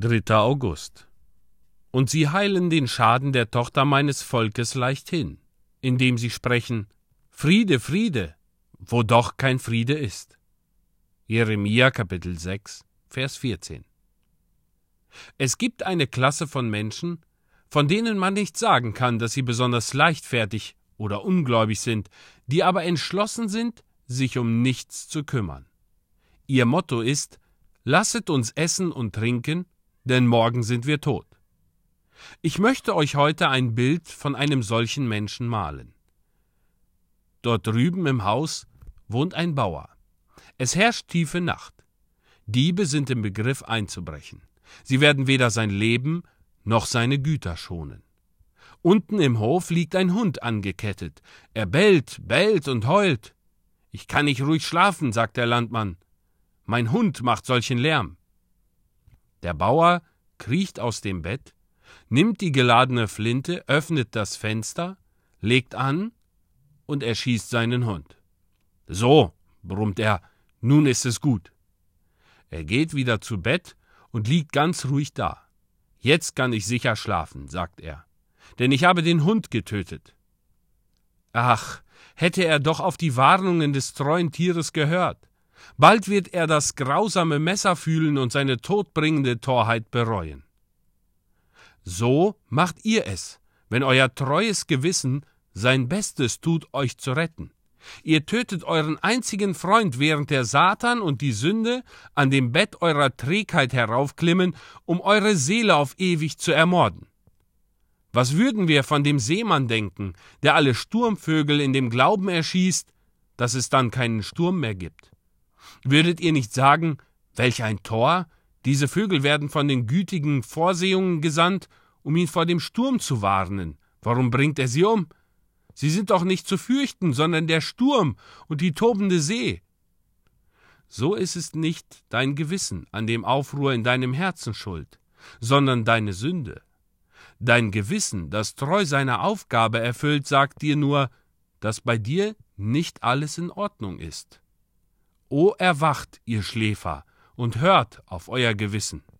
3. August. Und sie heilen den Schaden der Tochter meines Volkes leichthin, indem sie sprechen Friede, Friede, wo doch kein Friede ist. Jeremia Kapitel 6, Vers 14. Es gibt eine Klasse von Menschen, von denen man nicht sagen kann, dass sie besonders leichtfertig oder ungläubig sind, die aber entschlossen sind, sich um nichts zu kümmern. Ihr Motto ist Lasset uns essen und trinken, denn morgen sind wir tot. Ich möchte euch heute ein Bild von einem solchen Menschen malen. Dort drüben im Haus wohnt ein Bauer. Es herrscht tiefe Nacht. Diebe sind im Begriff einzubrechen. Sie werden weder sein Leben noch seine Güter schonen. Unten im Hof liegt ein Hund angekettet. Er bellt, bellt und heult. Ich kann nicht ruhig schlafen, sagt der Landmann. Mein Hund macht solchen Lärm. Der Bauer kriecht aus dem Bett, nimmt die geladene Flinte, öffnet das Fenster, legt an und erschießt seinen Hund. So, brummt er, nun ist es gut. Er geht wieder zu Bett und liegt ganz ruhig da. Jetzt kann ich sicher schlafen, sagt er, denn ich habe den Hund getötet. Ach, hätte er doch auf die Warnungen des treuen Tieres gehört. Bald wird er das grausame Messer fühlen und seine todbringende Torheit bereuen. So macht ihr es, wenn euer treues Gewissen sein Bestes tut, euch zu retten. Ihr tötet euren einzigen Freund, während der Satan und die Sünde an dem Bett eurer Trägheit heraufklimmen, um eure Seele auf ewig zu ermorden. Was würden wir von dem Seemann denken, der alle Sturmvögel in dem Glauben erschießt, dass es dann keinen Sturm mehr gibt? Würdet ihr nicht sagen, welch ein Tor? Diese Vögel werden von den gütigen Vorsehungen gesandt, um ihn vor dem Sturm zu warnen. Warum bringt er sie um? Sie sind doch nicht zu fürchten, sondern der Sturm und die tobende See. So ist es nicht dein Gewissen an dem Aufruhr in deinem Herzen schuld, sondern deine Sünde. Dein Gewissen, das treu seine Aufgabe erfüllt, sagt dir nur, dass bei dir nicht alles in Ordnung ist. O erwacht, ihr Schläfer, und hört auf euer Gewissen.